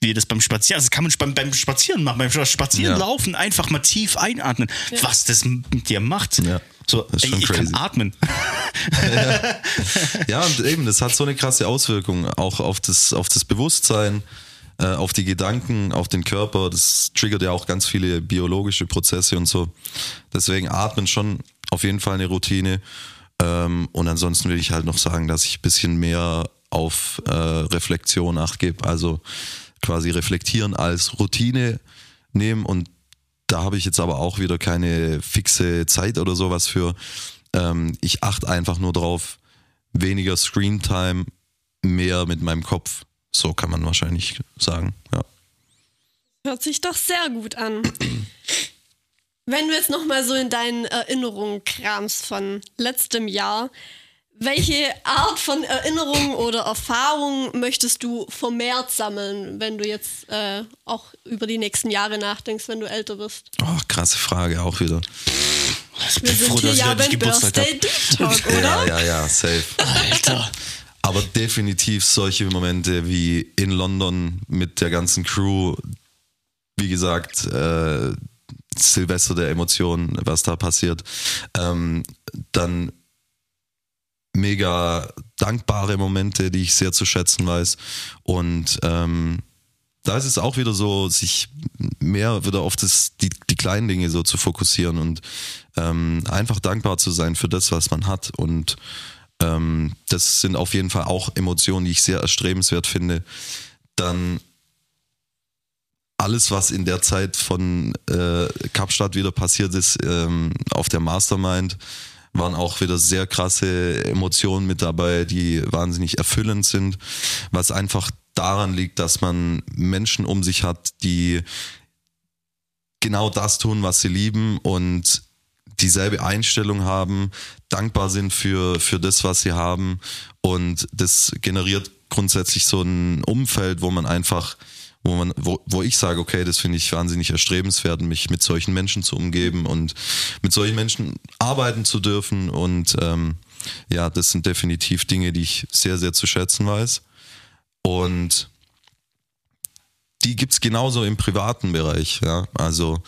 wie das beim Spazieren, also das kann man beim, beim Spazieren machen, beim Spazieren Ja. laufen, einfach mal tief einatmen, was das mit dir macht. Ja, So, das ist ey, schon ich crazy. kann atmen. Ja, und eben, das hat so eine krasse Auswirkung auch auf das, auf das Bewusstsein, äh, auf die Gedanken, auf den Körper. Das triggert ja auch ganz viele biologische Prozesse und so. Deswegen atmen schon auf jeden Fall eine Routine. Ähm, und ansonsten will ich halt noch sagen, dass ich ein bisschen mehr auf äh, Reflexion acht gebe. Also quasi reflektieren als Routine nehmen und da habe ich jetzt aber auch wieder keine fixe Zeit oder sowas für. Ähm, ich achte einfach nur drauf, weniger Screentime, mehr mit meinem Kopf. So kann man wahrscheinlich sagen. Ja. Hört sich doch sehr gut an. Wenn du jetzt nochmal so in deinen Erinnerungen kramst von letztem Jahr, welche Art von Erinnerung oder Erfahrung möchtest du vermehrt sammeln, wenn du jetzt äh, auch über die nächsten Jahre nachdenkst, wenn du älter bist? Oh, krasse Frage auch wieder. Ich Wir bin sind froh, hier dass ich ja nicht beim Geburtstag Birthday habe. Deep Talk, oder? Ja, ja, ja, safe. Alter. Aber definitiv solche Momente wie in London mit der ganzen Crew, wie gesagt, äh, Silvester der Emotionen, was da passiert. Ähm, dann mega dankbare Momente, die ich sehr zu schätzen weiß. Und ähm, da ist es auch wieder so, sich mehr wieder auf das, die, die kleinen Dinge so zu fokussieren und ähm, einfach dankbar zu sein für das, was man hat. Und ähm, das sind auf jeden Fall auch Emotionen, die ich sehr erstrebenswert finde. Dann alles, was in der Zeit von äh, Kapstadt wieder passiert ist, ähm, auf der Mastermind, waren auch wieder sehr krasse Emotionen mit dabei, die wahnsinnig erfüllend sind, was einfach daran liegt, dass man Menschen um sich hat, die genau das tun, was sie lieben und dieselbe Einstellung haben, dankbar sind für, für das, was sie haben. Und das generiert grundsätzlich so ein Umfeld, wo man einfach wo man, wo, wo ich sage, okay, das finde ich wahnsinnig erstrebenswert, mich mit solchen Menschen zu umgeben und mit solchen Menschen arbeiten zu dürfen. Und ähm, ja, das sind definitiv Dinge, die ich sehr, sehr zu schätzen weiß. Und die gibt's genauso im privaten Bereich. Ja? Also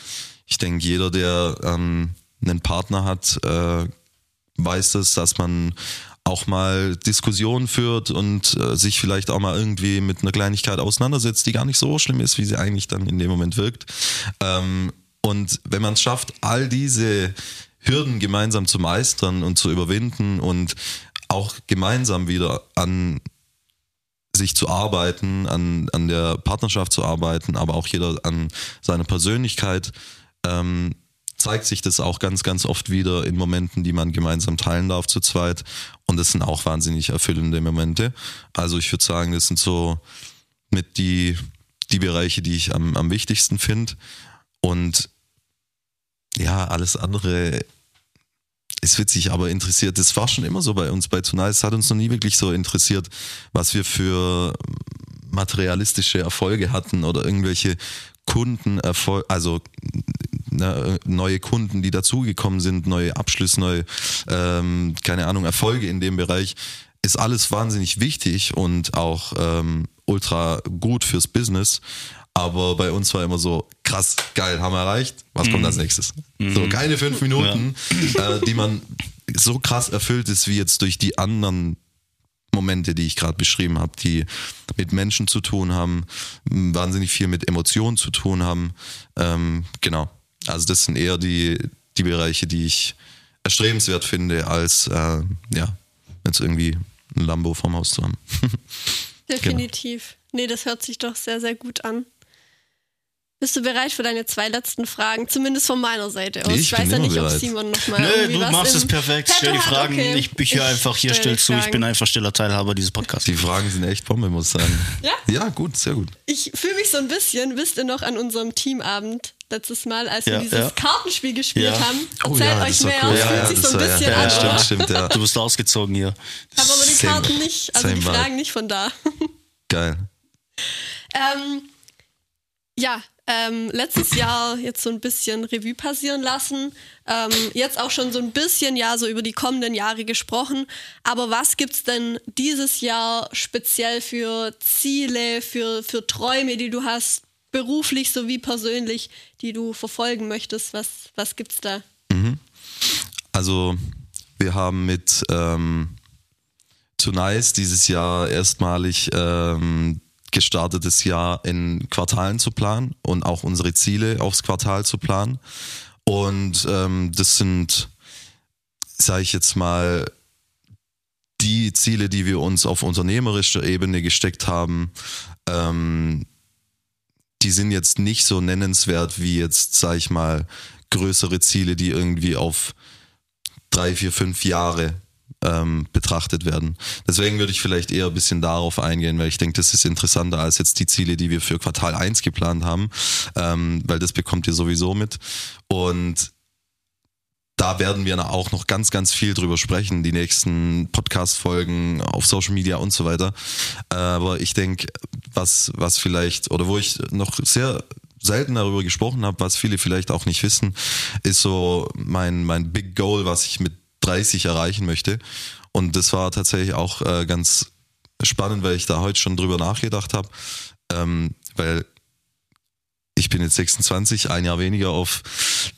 ich denke, jeder, der ähm, einen Partner hat, äh, weiß das, dass man auch mal Diskussionen führt und äh, sich vielleicht auch mal irgendwie mit einer Kleinigkeit auseinandersetzt, die gar nicht so schlimm ist, wie sie eigentlich dann in dem Moment wirkt. Ähm, und wenn man es schafft, all diese Hürden gemeinsam zu meistern und zu überwinden und auch gemeinsam wieder an sich zu arbeiten, an, an der Partnerschaft zu arbeiten, aber auch jeder an seiner Persönlichkeit, ähm, zeigt sich das auch ganz, ganz oft wieder in Momenten, die man gemeinsam teilen darf zu zweit. Und das sind auch wahnsinnig erfüllende Momente. Also ich würde sagen, das sind so mit die, die Bereiche, die ich am, am wichtigsten finde. Und ja, alles andere ist witzig, aber interessiert. Das war schon immer so bei uns bei Tonight. Es hat uns noch nie wirklich so interessiert, was wir für materialistische Erfolge hatten oder irgendwelche Kundenerfolge, also ne, neue Kunden, die dazugekommen sind, neue Abschlüsse, neue, ähm, keine Ahnung, Erfolge in dem Bereich, ist alles wahnsinnig wichtig und auch ähm, ultra gut fürs Business. Aber bei uns war immer so, krass, geil, haben wir erreicht. Was kommt als nächstes? So, keine fünf Minuten, äh, die man so krass erfüllt ist, wie jetzt durch die anderen Momente, die ich gerade beschrieben habe, die mit Menschen zu tun haben, wahnsinnig viel mit Emotionen zu tun haben. Ähm, genau. Also das sind eher die, die Bereiche, die ich erstrebenswert finde, als äh, ja, jetzt irgendwie ein Lambo vorm Haus zu haben. Definitiv. Nee, das hört sich doch sehr, sehr gut an. Bist du bereit für deine zwei letzten Fragen? Zumindest von meiner Seite aus. Ich Ich, weiß bin ja nicht, ob bereit. Simon noch mal Nö, du was machst es perfekt. Stell die. Fragen. Okay. Ich, höre einfach hier stell zu. Ich bin einfach stiller Teilhaber dieses Podcasts. Die Fragen sind echt Bombe, muss ich sagen. Ja? Ja, gut, sehr gut. Ich fühle mich so ein bisschen, wisst ihr noch, an unserem Teamabend letztes Mal, als Ja, wir dieses ja. Kartenspiel gespielt Ja. haben. Oh Erzählt ja, euch mehr. cool. Ja, fühlt ja, sich so ein war- bisschen ja, an. ja, stimmt, stimmt, ja. Du bist ausgezogen hier. Ich habe aber die Same- Karten nicht, also die Fragen vibe. nicht von da. Geil. Ähm, ja, ähm, letztes Jahr jetzt so ein bisschen Revue passieren lassen. Ähm, jetzt auch schon so ein bisschen ja so über die kommenden Jahre gesprochen. Aber was gibt's denn dieses Jahr speziell für Ziele, für, für Träume, die du hast, beruflich sowie persönlich, die du verfolgen möchtest? Was, was gibt's da? Also wir haben mit ähm, Tonice dieses Jahr erstmalig ähm, gestartetes Jahr in Quartalen zu planen und auch unsere Ziele aufs Quartal zu planen. Und ähm, das sind, sage ich jetzt mal, die Ziele, die wir uns auf unternehmerischer Ebene gesteckt haben, ähm, die sind jetzt nicht so nennenswert wie jetzt, sage ich mal, größere Ziele, die irgendwie auf drei, vier, fünf Jahre ähm, betrachtet werden. Deswegen würde ich vielleicht eher ein bisschen darauf eingehen, weil ich denke, das ist interessanter als jetzt die Ziele, die wir für Quartal 1 geplant haben, ähm, weil das bekommt ihr sowieso mit. Und da werden wir auch noch ganz, ganz viel drüber sprechen, die nächsten Podcast-Folgen auf Social Media und so weiter. Aber ich denke, was, was vielleicht, oder wo ich noch sehr selten darüber gesprochen habe, was viele vielleicht auch nicht wissen, ist so mein, mein Big Goal, was ich mit 30 erreichen möchte. Und das war tatsächlich auch äh, ganz spannend, weil ich da heute schon drüber nachgedacht habe. Ähm, weil ich bin jetzt 26, ein Jahr weniger auf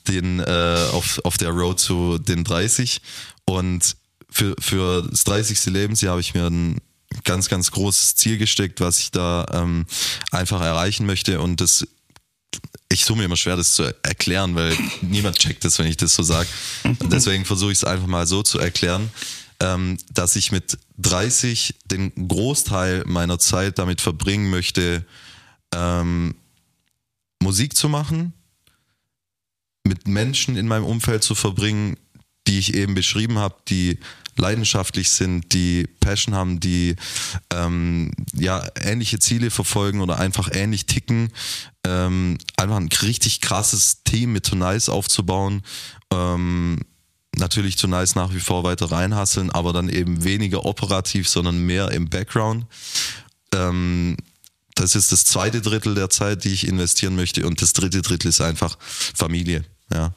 den äh, auf, auf der Road zu den 30 und für, für das 30. Lebensjahr habe ich mir ein ganz, ganz großes Ziel gesteckt, was ich da ähm, einfach erreichen möchte und das ich tue mir immer schwer, das zu erklären, weil niemand checkt das, wenn ich das so sage. Deswegen versuche ich es einfach mal so zu erklären, ähm, dass ich mit 30 den Großteil meiner Zeit damit verbringen möchte, ähm, Musik zu machen, mit Menschen in meinem Umfeld zu verbringen, die ich eben beschrieben habe, die leidenschaftlich sind, die Passion haben, die ähm, ja ähnliche Ziele verfolgen oder einfach ähnlich ticken, ähm, einfach ein richtig krasses Team mit Tonice aufzubauen. Ähm, natürlich Tonice nach wie vor weiter reinhasseln, aber dann eben weniger operativ, sondern mehr im Background. Ähm, das ist das zweite Drittel der Zeit, die ich investieren möchte. Und das dritte Drittel ist einfach Familie. Ja.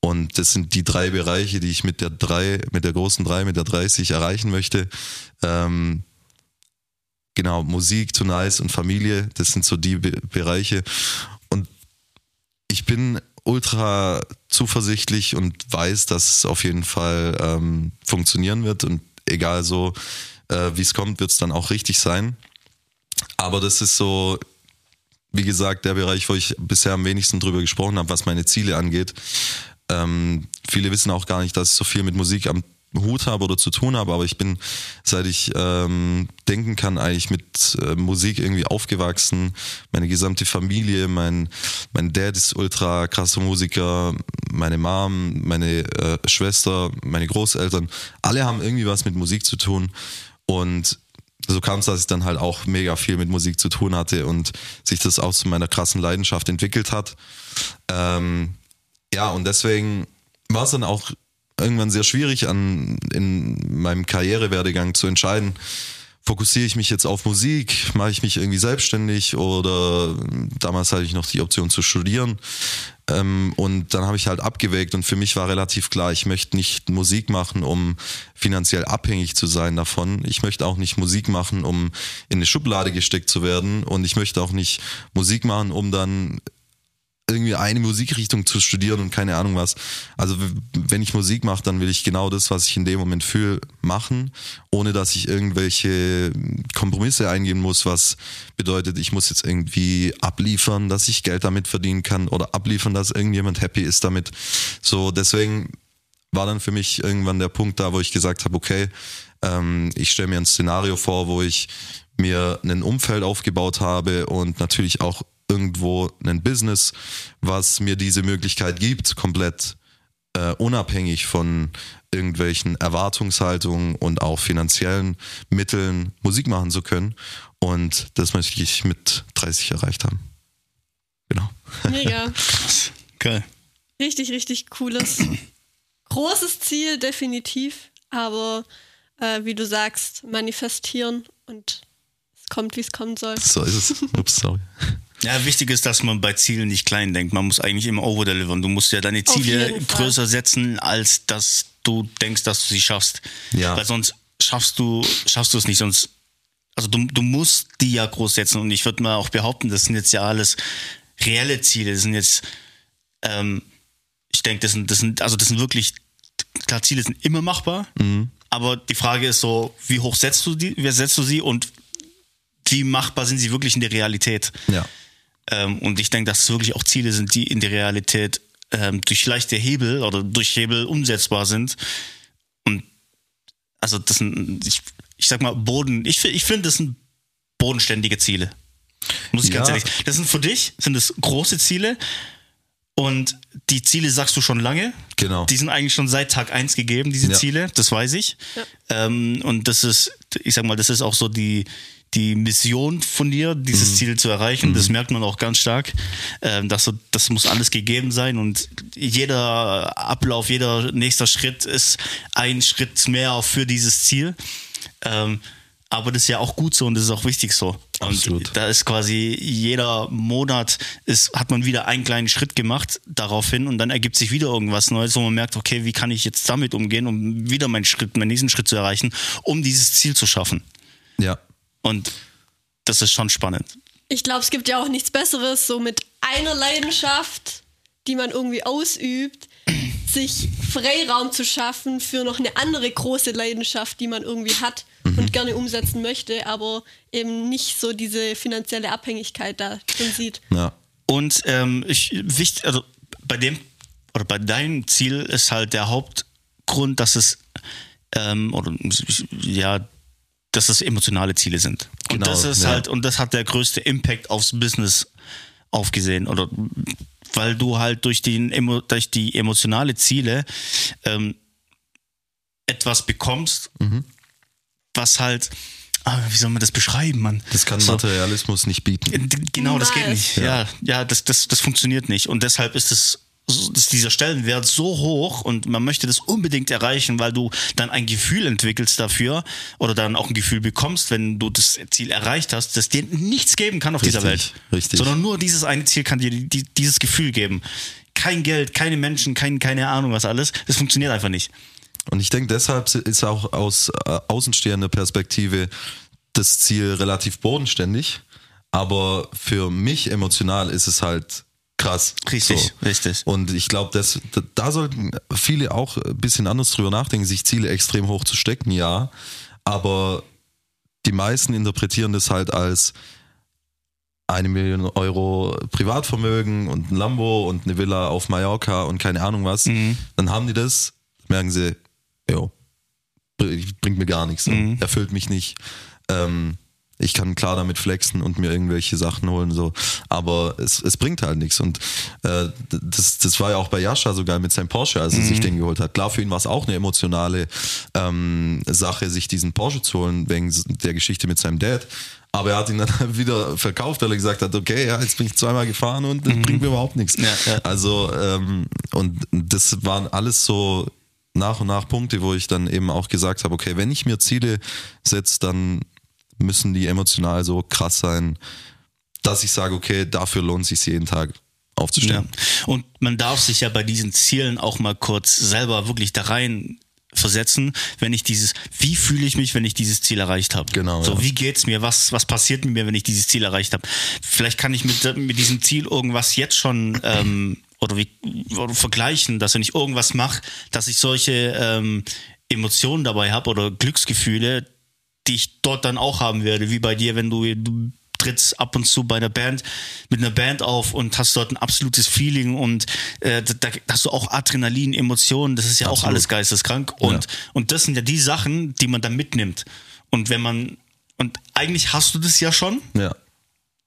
Und das sind die drei Bereiche, die ich mit der drei, mit der großen drei, mit der 30 erreichen möchte. Ähm, genau, Musik, to nice und Familie, das sind so die Be Bereiche. Und ich bin ultra zuversichtlich und weiß, dass es auf jeden Fall ähm, funktionieren wird. Und egal so, äh, wie es kommt, wird es dann auch richtig sein. Aber das ist so, wie gesagt, der Bereich, wo ich bisher am wenigsten drüber gesprochen habe, was meine Ziele angeht. Ähm, viele wissen auch gar nicht, dass ich so viel mit Musik am Hut habe oder zu tun habe, aber ich bin, seit ich ähm, denken kann, eigentlich mit äh, Musik irgendwie aufgewachsen. Meine gesamte Familie, mein, mein Dad ist ultra krasser Musiker, meine Mom, meine äh, Schwester, meine Großeltern, alle haben irgendwie was mit Musik zu tun. Und so kam es, dass ich dann halt auch mega viel mit Musik zu tun hatte und sich das auch zu meiner krassen Leidenschaft entwickelt hat. Ähm, ja, und deswegen war es dann auch irgendwann sehr schwierig an in meinem Karrierewerdegang zu entscheiden, fokussiere ich mich jetzt auf Musik, mache ich mich irgendwie selbstständig oder damals hatte ich noch die Option zu studieren. Ähm, und dann habe ich halt abgewägt und für mich war relativ klar, ich möchte nicht Musik machen, um finanziell abhängig zu sein davon. Ich möchte auch nicht Musik machen, um in eine Schublade gesteckt zu werden und ich möchte auch nicht Musik machen, um dann irgendwie eine Musikrichtung zu studieren und keine Ahnung was. Also wenn ich Musik mache, dann will ich genau das, was ich in dem Moment fühle, machen, ohne dass ich irgendwelche Kompromisse eingehen muss, was bedeutet, ich muss jetzt irgendwie abliefern, dass ich Geld damit verdienen kann oder abliefern, dass irgendjemand happy ist damit. So, deswegen war dann für mich irgendwann der Punkt da, wo ich gesagt habe, okay, ähm, ich stelle mir ein Szenario vor, wo ich mir ein Umfeld aufgebaut habe und natürlich auch irgendwo ein Business, was mir diese Möglichkeit gibt, komplett äh, unabhängig von irgendwelchen Erwartungshaltungen und auch finanziellen Mitteln Musik machen zu können. Und das möchte ich mit 30 erreicht haben. Genau. Mega. Geil. Richtig, richtig cooles, großes Ziel, definitiv. Aber äh, wie du sagst, manifestieren und es kommt, wie es kommen soll. So ist es. Ups, sorry. Ja, wichtig ist, dass man bei Zielen nicht klein denkt. Man muss eigentlich immer overdelivern. Du musst ja deine Ziele größer setzen, als dass du denkst, dass du sie schaffst. Ja. Weil sonst schaffst du, schaffst du es nicht. Sonst, also du, du musst die ja groß setzen. Und ich würde mal auch behaupten, das sind jetzt ja alles reelle Ziele. Das sind jetzt, ähm, ich denke, das sind, das sind, also das sind wirklich, klar, Ziele sind immer machbar. Mhm. Aber die Frage ist so, wie hoch setzt du die, wer setzt du sie und wie machbar sind sie wirklich in der Realität? Ja. Ähm, und ich denke, dass es wirklich auch Ziele sind, die in der Realität ähm, durch leichte Hebel oder durch Hebel umsetzbar sind. Und also das sind, ich, ich sag mal, Boden, ich, ich finde, das sind bodenständige Ziele. Muss ich ja. ganz ehrlich. Das sind für dich, sind das große Ziele. Und die Ziele sagst du schon lange. Genau. Die sind eigentlich schon seit Tag eins gegeben, diese Ja. Ziele, das weiß ich. Ja. Ähm, und das ist, ich sag mal, das ist auch so die, die Mission von dir, dieses Ziel zu erreichen. Das merkt man auch ganz stark. Ähm, dass so, das muss alles gegeben sein und jeder Ablauf, jeder nächster Schritt ist ein Schritt mehr für dieses Ziel. Ähm, aber das ist ja auch gut so und das ist auch wichtig so. Absolut. Und da ist quasi jeder Monat ist, hat man wieder einen kleinen Schritt gemacht daraufhin und dann ergibt sich wieder irgendwas Neues, wo man merkt, okay, wie kann ich jetzt damit umgehen, um wieder meinen Schritt, meinen nächsten Schritt zu erreichen, um dieses Ziel zu schaffen. Ja. Und das ist schon spannend. Ich glaube, es gibt ja auch nichts Besseres, so mit einer Leidenschaft, die man irgendwie ausübt, sich Freiraum zu schaffen für noch eine andere große Leidenschaft, die man irgendwie hat und gerne umsetzen möchte, aber eben nicht so diese finanzielle Abhängigkeit da drin sieht. Ja. Und ähm, ich, wichtig, also bei dem oder bei deinem Ziel ist halt der Hauptgrund, dass es ähm, oder ja, dass es emotionale Ziele sind. Und Genau, das ist ja. halt und das hat der größte Impact aufs Business aufgesehen oder weil du halt durch die, emo- durch die emotionale Ziele ähm, etwas bekommst, Mhm. was halt, ah, wie soll man das beschreiben, Mann? Das kann So. Materialismus nicht bieten. Genau, das geht nicht. Ja, ja, das, das, das funktioniert nicht. Und deshalb ist es dieser Stellenwert so hoch und man möchte das unbedingt erreichen, weil du dann ein Gefühl entwickelst dafür oder dann auch ein Gefühl bekommst, wenn du das Ziel erreicht hast, das dir nichts geben kann auf dieser Richtig, Welt. richtig. Sondern nur dieses eine Ziel kann dir die, dieses Gefühl geben. Kein Geld, keine Menschen, kein, keine Ahnung was alles. Das funktioniert einfach nicht. Und ich denke, deshalb ist auch aus äh, außenstehender Perspektive das Ziel relativ bodenständig. Aber für mich emotional ist es halt krass. Richtig, richtig. Und ich glaube, das- da- sollten viele auch ein bisschen anders drüber nachdenken, sich Ziele extrem hoch zu stecken, ja. Aber die meisten interpretieren das halt als eine Million Euro Privatvermögen und ein Lambo und eine Villa auf Mallorca und keine Ahnung was. Dann haben die das, merken sie, jo, br- bringt mir gar nichts, erfüllt mich nicht. Ähm, ich kann klar damit flexen und mir irgendwelche Sachen holen, so. Aber es, es bringt halt nichts. Und äh, das, das war ja auch bei Jascha so geil mit seinem Porsche, als er sich den geholt hat. Klar, für ihn war es auch eine emotionale ähm, Sache, sich diesen Porsche zu holen, wegen der Geschichte mit seinem Dad. Aber er hat ihn dann wieder verkauft, weil er gesagt hat, okay, ja, jetzt bin ich zweimal gefahren und das bringt mir überhaupt nichts. Ja, ja. Also, ähm, und das waren alles so nach und nach Punkte, wo ich dann eben auch gesagt habe, okay, wenn ich mir Ziele setze, dann müssen die emotional so krass sein, dass ich sage, okay, dafür lohnt es sich jeden Tag Ja. aufzustehen. Und man darf sich ja bei diesen Zielen auch mal kurz selber wirklich da rein versetzen, wenn ich dieses, wie fühle ich mich, wenn ich dieses Ziel erreicht habe? Genau, So, ja. wie geht's mir? Was, was passiert mit mir, wenn ich dieses Ziel erreicht habe? Vielleicht kann ich mit, mit diesem Ziel irgendwas jetzt schon ähm, oder wie oder vergleichen, dass wenn ich irgendwas mache, dass ich solche ähm, Emotionen dabei habe oder Glücksgefühle, die ich dort dann auch haben werde, wie bei dir, wenn du, du trittst ab und zu bei einer Band mit einer Band auf und hast dort ein absolutes Feeling und äh, da, hast du auch Adrenalin, Emotionen, das ist ja auch Absolut. alles geisteskrank und Ja. und das sind ja die Sachen, die man dann mitnimmt und wenn man und eigentlich hast du das ja schon, Ja.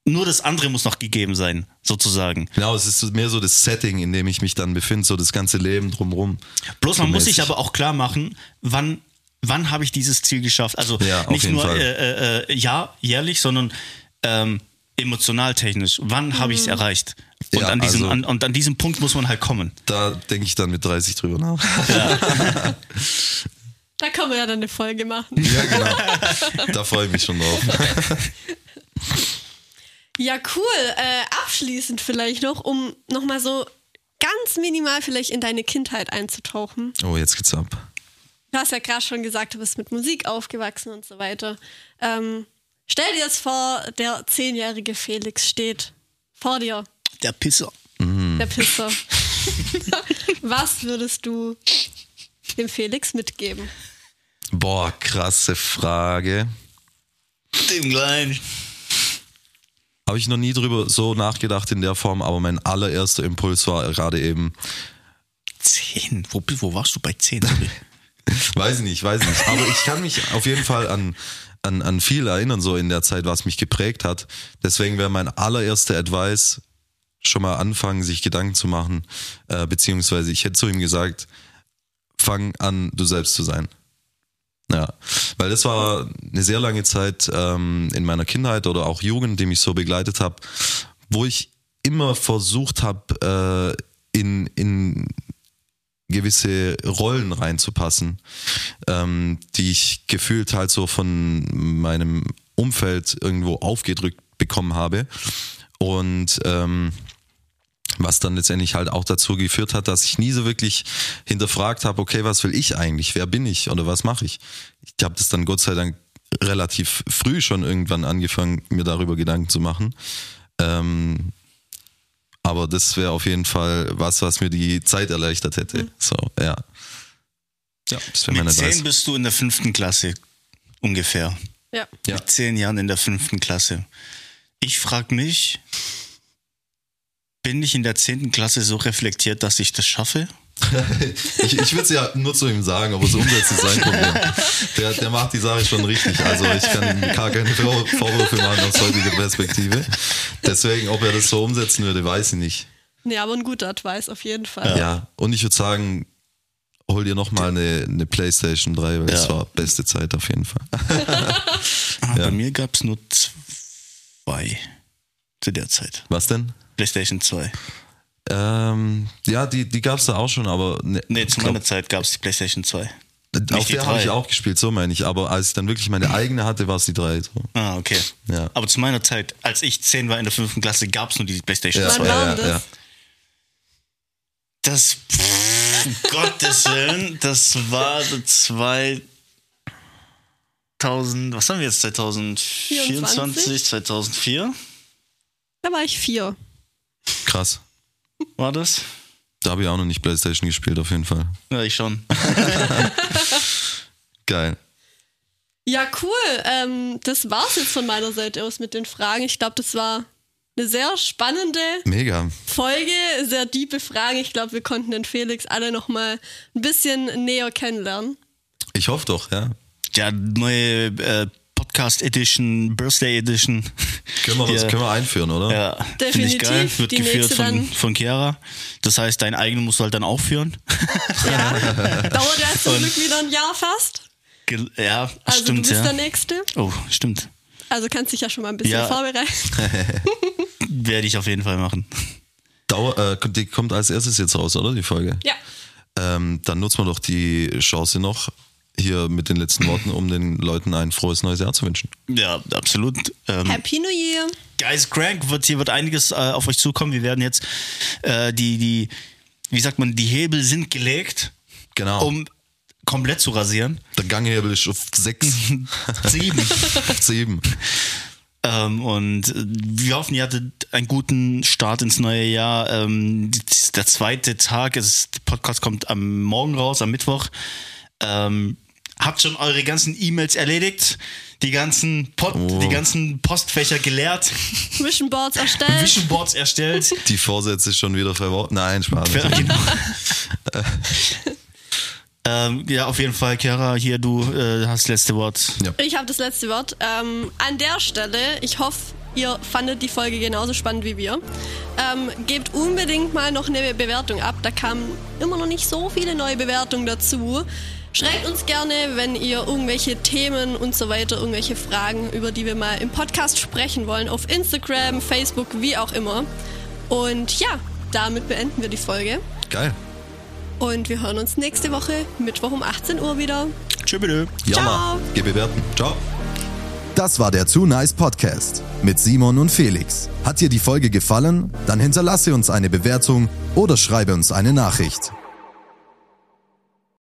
nur das andere muss noch gegeben sein, sozusagen. Genau, es ist mehr so das Setting, in dem ich mich dann befinde, so das ganze Leben drumrum. Bloß man So muss sich aber auch klar machen, wann, wann habe ich dieses Ziel geschafft? Also Ja, nicht nur Fall. äh, äh, ja, jährlich, sondern ähm, emotional technisch. Wann habe ich es erreicht? Und, Ja, an diesem, also- an, und an diesem Punkt muss man halt kommen. Da denke ich dann mit 30 drüber nach. Da kann man ja dann eine Folge machen. ja, genau. Da freue ich mich schon drauf. Ja, cool. Äh, abschließend vielleicht noch, um nochmal so ganz minimal vielleicht in deine Kindheit einzutauchen. Oh, jetzt geht's ab. Du hast ja gerade schon gesagt, du bist mit Musik aufgewachsen und so weiter. Ähm, stell dir das vor, der zehnjährige Felix steht vor dir, Der Pisser. der Pisser. Was würdest du dem Felix mitgeben? Boah, krasse Frage. Dem Kleinen. Habe ich noch nie drüber so nachgedacht in der Form, aber mein allererster Impuls war gerade eben, Zehn. Wo, wo warst du bei zehn? weiß ich nicht, weiß ich nicht. Aber ich kann mich auf jeden Fall an, an, an viel erinnern, so in der Zeit, was mich geprägt hat. Deswegen wäre mein allererster Advice, schon mal anfangen, sich Gedanken zu machen, äh, beziehungsweise ich hätte zu ihm gesagt, fang an, du selbst zu sein. Ja, weil das war eine sehr lange Zeit ähm, in meiner Kindheit oder auch Jugend, die mich so begleitet habe, wo ich immer versucht habe, äh, in, in gewisse Rollen reinzupassen, ähm, die ich gefühlt halt so von meinem Umfeld irgendwo aufgedrückt bekommen habe. Und ähm, was dann letztendlich halt auch dazu geführt hat, dass ich nie so wirklich hinterfragt habe, okay, was will ich eigentlich? Wer bin ich oder was mache ich? Ich habe das dann Gott sei Dank relativ früh schon irgendwann angefangen, mir darüber Gedanken zu machen. Ähm, aber das wäre auf jeden Fall was, was mir die Zeit erleichtert hätte. Mhm. So, ja. Ja, das wäre meine Mit zehn bist du in der fünften Klasse ungefähr. Ja. Mit zehn Jahren in der fünften Klasse. Ich frage mich, bin ich in der zehnten Klasse so reflektiert, dass ich das schaffe? ich ich würde es ja nur zu ihm sagen, aber so umsetzen ist sein Problem. Der, der macht die Sache schon richtig. Also ich kann ihm gar keine Vorwürfe machen aus heutiger Perspektive. Deswegen, ob er das so umsetzen würde, weiß ich nicht. Nee, aber ein guter Advice auf jeden Fall. Ja, und ich würde sagen, hol dir nochmal eine, eine Playstation 3, weil ja. das war beste Zeit auf jeden Fall. ah, ja. Bei mir gab es nur zwei zu der Zeit. Was denn? PlayStation 2. Ähm, ja, die, die gab es da auch schon, aber. Ne, nee, zu meiner Zeit gab es die PlayStation 2. Nicht auf der habe ich auch gespielt, so meine ich. Aber als ich dann wirklich meine eigene hatte, war es die 3. So. Ah, okay. Ja. Aber zu meiner Zeit, als ich 10 war in der 5. Klasse, gab es nur die PlayStation ja, 2. Ja, ja, ja. Das, pff, um Gottes Willen, das war 2000, was haben wir jetzt, 2024, 24? 2004? Da war ich vier. Krass. War das? Da habe ich auch noch nicht Playstation gespielt, auf jeden Fall. Ja, ich schon. Geil. Ja, cool. Ähm, das war's jetzt von meiner Seite aus mit den Fragen. Ich glaube, das war eine sehr spannende Mega. Folge, sehr tiefe Fragen. Ich glaube, wir konnten den Felix alle noch mal ein bisschen näher kennenlernen. Ich hoffe doch, ja. Ja, neue äh, Podcast Edition, Birthday Edition. Können wir, das können wir einführen, oder? Ja, definitiv. Ich geil. Wird Die geführt von, von Chiara. Das heißt, deinen eigenen musst du halt dann auch führen. Ja. Dauert ja zum Glück wieder ein Jahr fast. Ja, also stimmt. Du bist ja. der Nächste. Oh, stimmt. Also kannst dich ja schon mal ein bisschen ja. vorbereiten. Werde ich auf jeden Fall machen. Dauer, äh, die kommt als erstes jetzt raus, oder? Die Folge? Ja. Ähm, dann nutzen wir doch die Chance noch, hier mit den letzten Worten, um den Leuten ein frohes neues Jahr zu wünschen. Ja, absolut. Ähm, Happy New Year. Guys, Crank wird hier wird einiges äh, auf euch zukommen. Wir werden jetzt äh, die, die, wie sagt man, die Hebel sind gelegt. Genau. Um komplett zu rasieren. Der Ganghebel ist auf sechs. sieben. auf sieben. Ähm, und äh, wir hoffen, ihr hattet einen guten Start ins neue Jahr. Ähm, der zweite Tag, ist, der Podcast kommt am Morgen raus, am Mittwoch. Ähm, habt schon eure ganzen E-Mails erledigt, die ganzen, Pod, oh. die ganzen Postfächer geleert. Vision Boards erstellt. Vision Boards erstellt. Die Vorsätze schon wieder verworfen. Nein, Spaß. Ja, genau. ähm, ja, auf jeden Fall, Chiara, hier, du äh, hast das letzte Wort. Ja. Ich habe das letzte Wort. Ähm, an der Stelle, ich hoffe, ihr fandet die Folge genauso spannend wie wir. Ähm, gebt unbedingt mal noch eine Bewertung ab. Da kamen immer noch nicht so viele neue Bewertungen dazu. Schreibt uns gerne, wenn ihr irgendwelche Themen und so weiter, irgendwelche Fragen, über die wir mal im Podcast sprechen wollen, auf Instagram, Facebook, wie auch immer. Und ja, damit beenden wir die Folge. Geil. Und wir hören uns nächste Woche, Mittwoch um 18 Uhr wieder. Tschüss, bitte. Ja, Ciao. Geh bewerten. Ciao. Das war der Too Nice Podcast mit Simon und Felix. Hat dir die Folge gefallen? Dann hinterlasse uns eine Bewertung oder schreibe uns eine Nachricht.